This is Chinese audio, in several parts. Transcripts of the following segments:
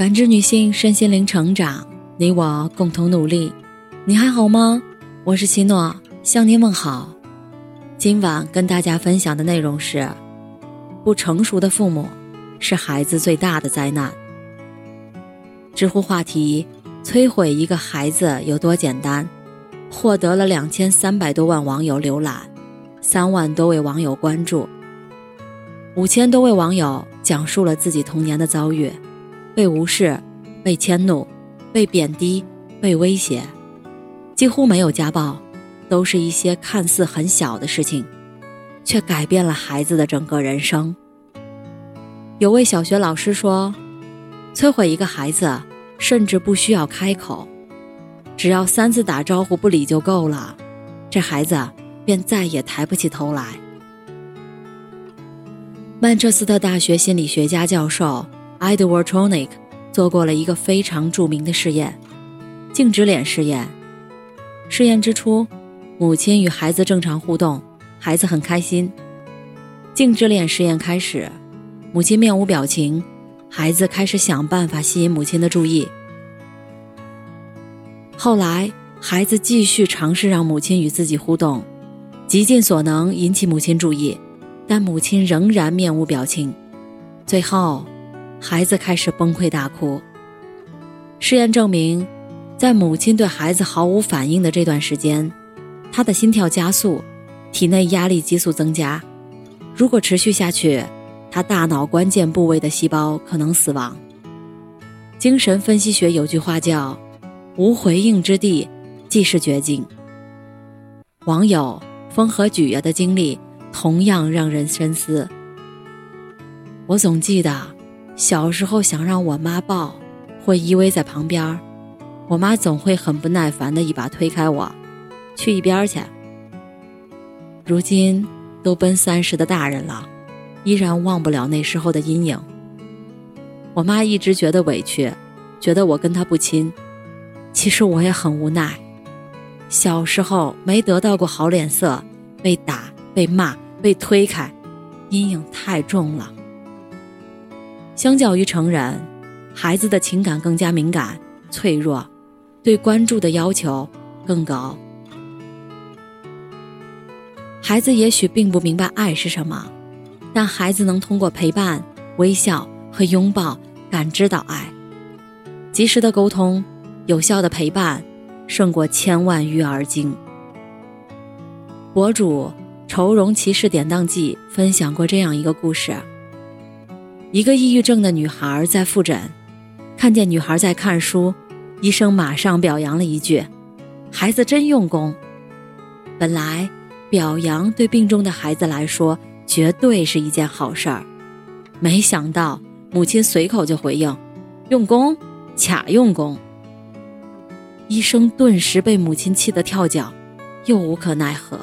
感知女性身心灵成长，你我共同努力。你还好吗？我是奇诺，向您问好。今晚跟大家分享的内容是：不成熟的父母是孩子最大的灾难。知乎话题：摧毁一个孩子有多简单？获得了两千三百多万网友浏览，三万多位网友关注，五千多位网友讲述了自己童年的遭遇。被无视，被迁怒，被贬低，被威胁，几乎没有家暴，都是一些看似很小的事情，却改变了孩子的整个人生。有位小学老师说：“摧毁一个孩子，甚至不需要开口，只要三次打招呼不理就够了，这孩子便再也抬不起头来。”曼彻斯特大学心理学家教授。Edward Tronick 做过了一个非常著名的试验——静止脸试验。试验之初，母亲与孩子正常互动，孩子很开心。静止脸试验开始，母亲面无表情，孩子开始想办法吸引母亲的注意。后来，孩子继续尝试让母亲与自己互动，极尽所能引起母亲注意，但母亲仍然面无表情。最后。孩子开始崩溃大哭。试验证明，在母亲对孩子毫无反应的这段时间，他的心跳加速，体内压力激素增加。如果持续下去，他大脑关键部位的细胞可能死亡。精神分析学有句话叫“无回应之地即是绝境”。网友风和举爷的经历同样让人深思。我总记得。小时候想让我妈抱，会依偎在旁边我妈总会很不耐烦的一把推开我，去一边去。如今都奔三十的大人了，依然忘不了那时候的阴影。我妈一直觉得委屈，觉得我跟她不亲，其实我也很无奈。小时候没得到过好脸色，被打、被骂、被推开，阴影太重了。相较于成人，孩子的情感更加敏感、脆弱，对关注的要求更高。孩子也许并不明白爱是什么，但孩子能通过陪伴、微笑和拥抱感知到爱。及时的沟通、有效的陪伴，胜过千万育儿经。博主“愁容骑士典当记”分享过这样一个故事。一个抑郁症的女孩在复诊，看见女孩在看书，医生马上表扬了一句：“孩子真用功。”本来表扬对病中的孩子来说绝对是一件好事儿，没想到母亲随口就回应：“用功，假用功。”医生顿时被母亲气得跳脚，又无可奈何。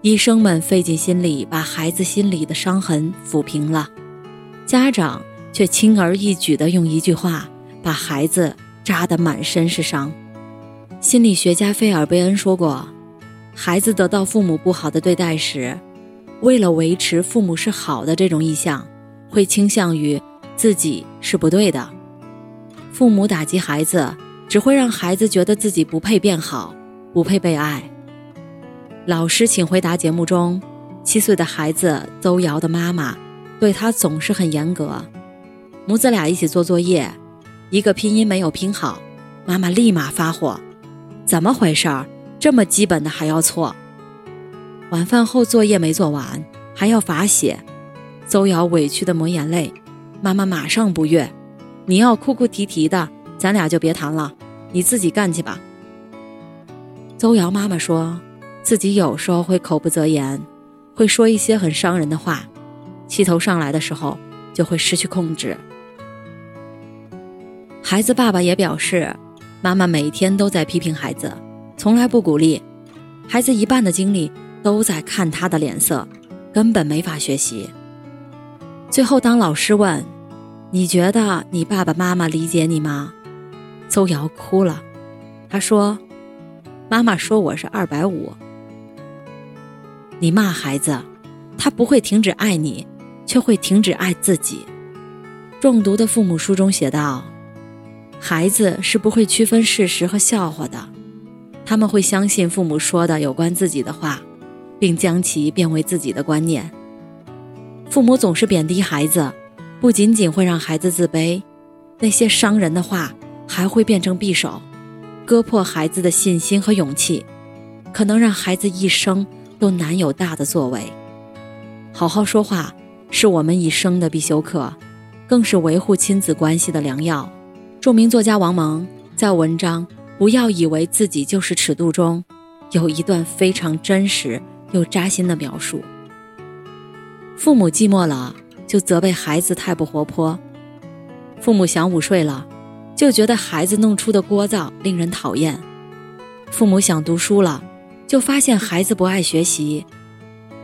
医生们费尽心力把孩子心里的伤痕抚平了。家长却轻而易举地用一句话把孩子扎得满身是伤。心理学家菲尔贝恩说过，孩子得到父母不好的对待时，为了维持父母是好的这种意向，会倾向于自己是不对的。父母打击孩子，只会让孩子觉得自己不配变好，不配被爱。老师，请回答节目中，七岁的孩子邹瑶的妈妈。对他总是很严格，母子俩一起做作业，一个拼音没有拼好，妈妈立马发火：“怎么回事儿？这么基本的还要错？”晚饭后作业没做完，还要罚写，邹瑶委屈的抹眼泪，妈妈马上不悦：“你要哭哭啼啼的，咱俩就别谈了，你自己干去吧。”邹瑶妈妈说自己有时候会口不择言，会说一些很伤人的话。气头上来的时候，就会失去控制。孩子爸爸也表示，妈妈每天都在批评孩子，从来不鼓励。孩子一半的精力都在看他的脸色，根本没法学习。最后，当老师问：“你觉得你爸爸妈妈理解你吗？”邹瑶哭了，他说：“妈妈说我是二百五。你骂孩子，他不会停止爱你。”却会停止爱自己。中毒的父母》书中写道：“孩子是不会区分事实和笑话的，他们会相信父母说的有关自己的话，并将其变为自己的观念。父母总是贬低孩子，不仅仅会让孩子自卑，那些伤人的话还会变成匕首，割破孩子的信心和勇气，可能让孩子一生都难有大的作为。好好说话。”是我们一生的必修课，更是维护亲子关系的良药。著名作家王蒙在文章《不要以为自己就是尺度》中，有一段非常真实又扎心的描述：父母寂寞了，就责备孩子太不活泼；父母想午睡了，就觉得孩子弄出的聒噪令人讨厌；父母想读书了，就发现孩子不爱学习；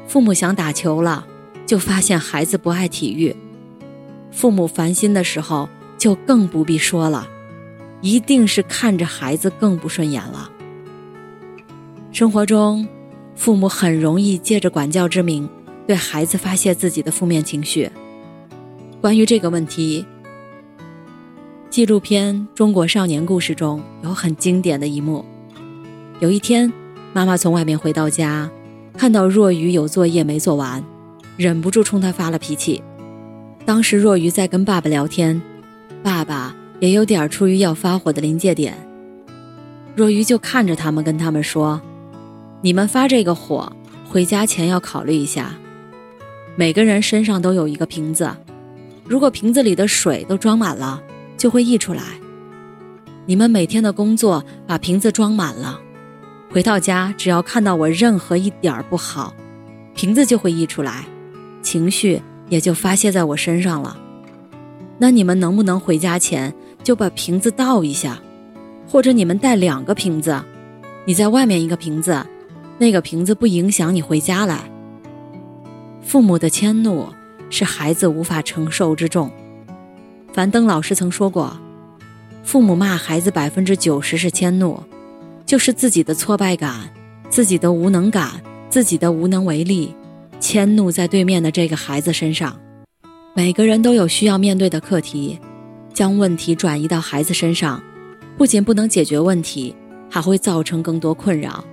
父母想打球了。就发现孩子不爱体育，父母烦心的时候就更不必说了，一定是看着孩子更不顺眼了。生活中，父母很容易借着管教之名对孩子发泄自己的负面情绪。关于这个问题，纪录片《中国少年故事》中有很经典的一幕：有一天，妈妈从外面回到家，看到若愚有作业没做完。忍不住冲他发了脾气。当时若愚在跟爸爸聊天，爸爸也有点出于要发火的临界点。若愚就看着他们，跟他们说：“你们发这个火，回家前要考虑一下。每个人身上都有一个瓶子，如果瓶子里的水都装满了，就会溢出来。你们每天的工作把瓶子装满了，回到家只要看到我任何一点不好，瓶子就会溢出来。”情绪也就发泄在我身上了。那你们能不能回家前就把瓶子倒一下，或者你们带两个瓶子，你在外面一个瓶子，那个瓶子不影响你回家来。父母的迁怒是孩子无法承受之重。樊登老师曾说过，父母骂孩子百分之九十是迁怒，就是自己的挫败感、自己的无能感、自己的无能为力。迁怒在对面的这个孩子身上，每个人都有需要面对的课题，将问题转移到孩子身上，不仅不能解决问题，还会造成更多困扰。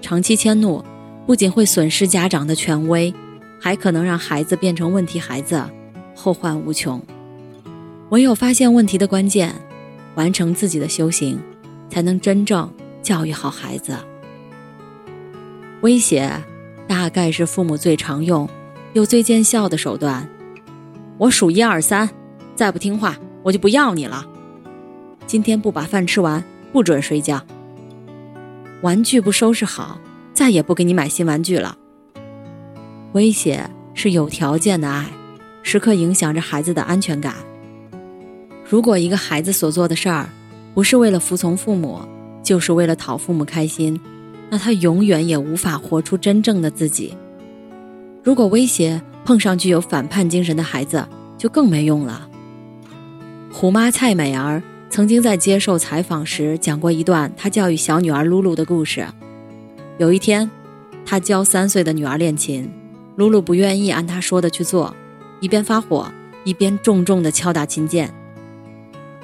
长期迁怒，不仅会损失家长的权威，还可能让孩子变成问题孩子，后患无穷。唯有发现问题的关键，完成自己的修行，才能真正教育好孩子。威胁。大概是父母最常用又最见效的手段。我数一二三，再不听话，我就不要你了。今天不把饭吃完，不准睡觉。玩具不收拾好，再也不给你买新玩具了。威胁是有条件的爱，时刻影响着孩子的安全感。如果一个孩子所做的事儿，不是为了服从父母，就是为了讨父母开心。那他永远也无法活出真正的自己。如果威胁碰上具有反叛精神的孩子，就更没用了。虎妈蔡美儿曾经在接受采访时讲过一段她教育小女儿露露的故事。有一天，她教三岁的女儿练琴，露露不愿意按她说的去做，一边发火，一边重重地敲打琴键。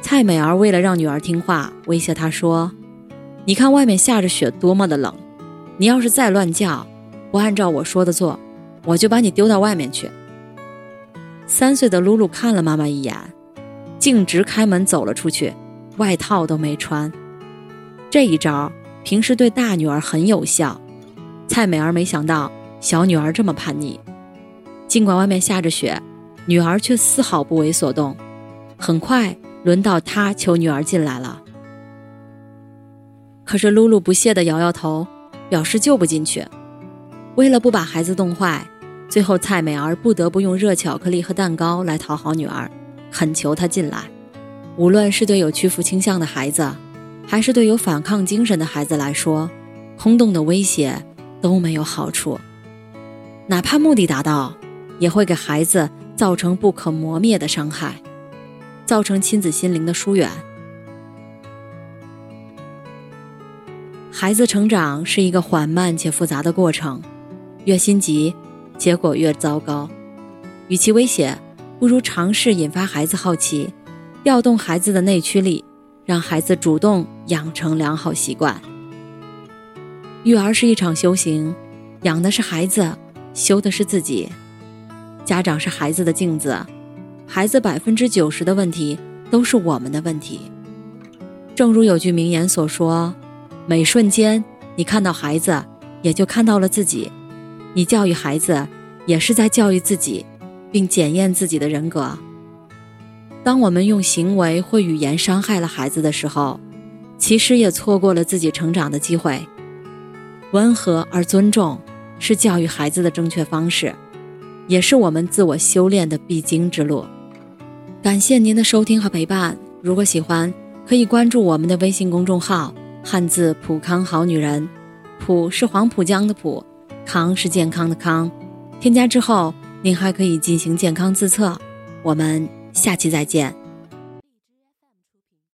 蔡美儿为了让女儿听话，威胁她说。你看外面下着雪，多么的冷！你要是再乱叫，不按照我说的做，我就把你丢到外面去。三岁的露露看了妈妈一眼，径直开门走了出去，外套都没穿。这一招平时对大女儿很有效，蔡美儿没想到小女儿这么叛逆。尽管外面下着雪，女儿却丝毫不为所动。很快轮到她求女儿进来了。可是露露不屑地摇摇头，表示就不进去。为了不把孩子冻坏，最后蔡美儿不得不用热巧克力和蛋糕来讨好女儿，恳求她进来。无论是对有屈服倾向的孩子，还是对有反抗精神的孩子来说，空洞的威胁都没有好处。哪怕目的达到，也会给孩子造成不可磨灭的伤害，造成亲子心灵的疏远。孩子成长是一个缓慢且复杂的过程，越心急，结果越糟糕。与其威胁，不如尝试引发孩子好奇，调动孩子的内驱力，让孩子主动养成良好习惯。育儿是一场修行，养的是孩子，修的是自己。家长是孩子的镜子，孩子百分之九十的问题都是我们的问题。正如有句名言所说：“每瞬间你看到孩子，也就看到了自己。你教育孩子，也是在教育自己，并检验自己的人格。当我们用行为或语言伤害了孩子的时候，其实也错过了自己成长的机会。温和而尊重，是教育孩子的正确方式。”也是我们自我修炼的必经之路。感谢您的收听和陪伴。如果喜欢，可以关注我们的微信公众号“汉字普康好女人”，普是黄浦江的浦，康是健康的康。添加之后，您还可以进行健康自测。我们下期再见。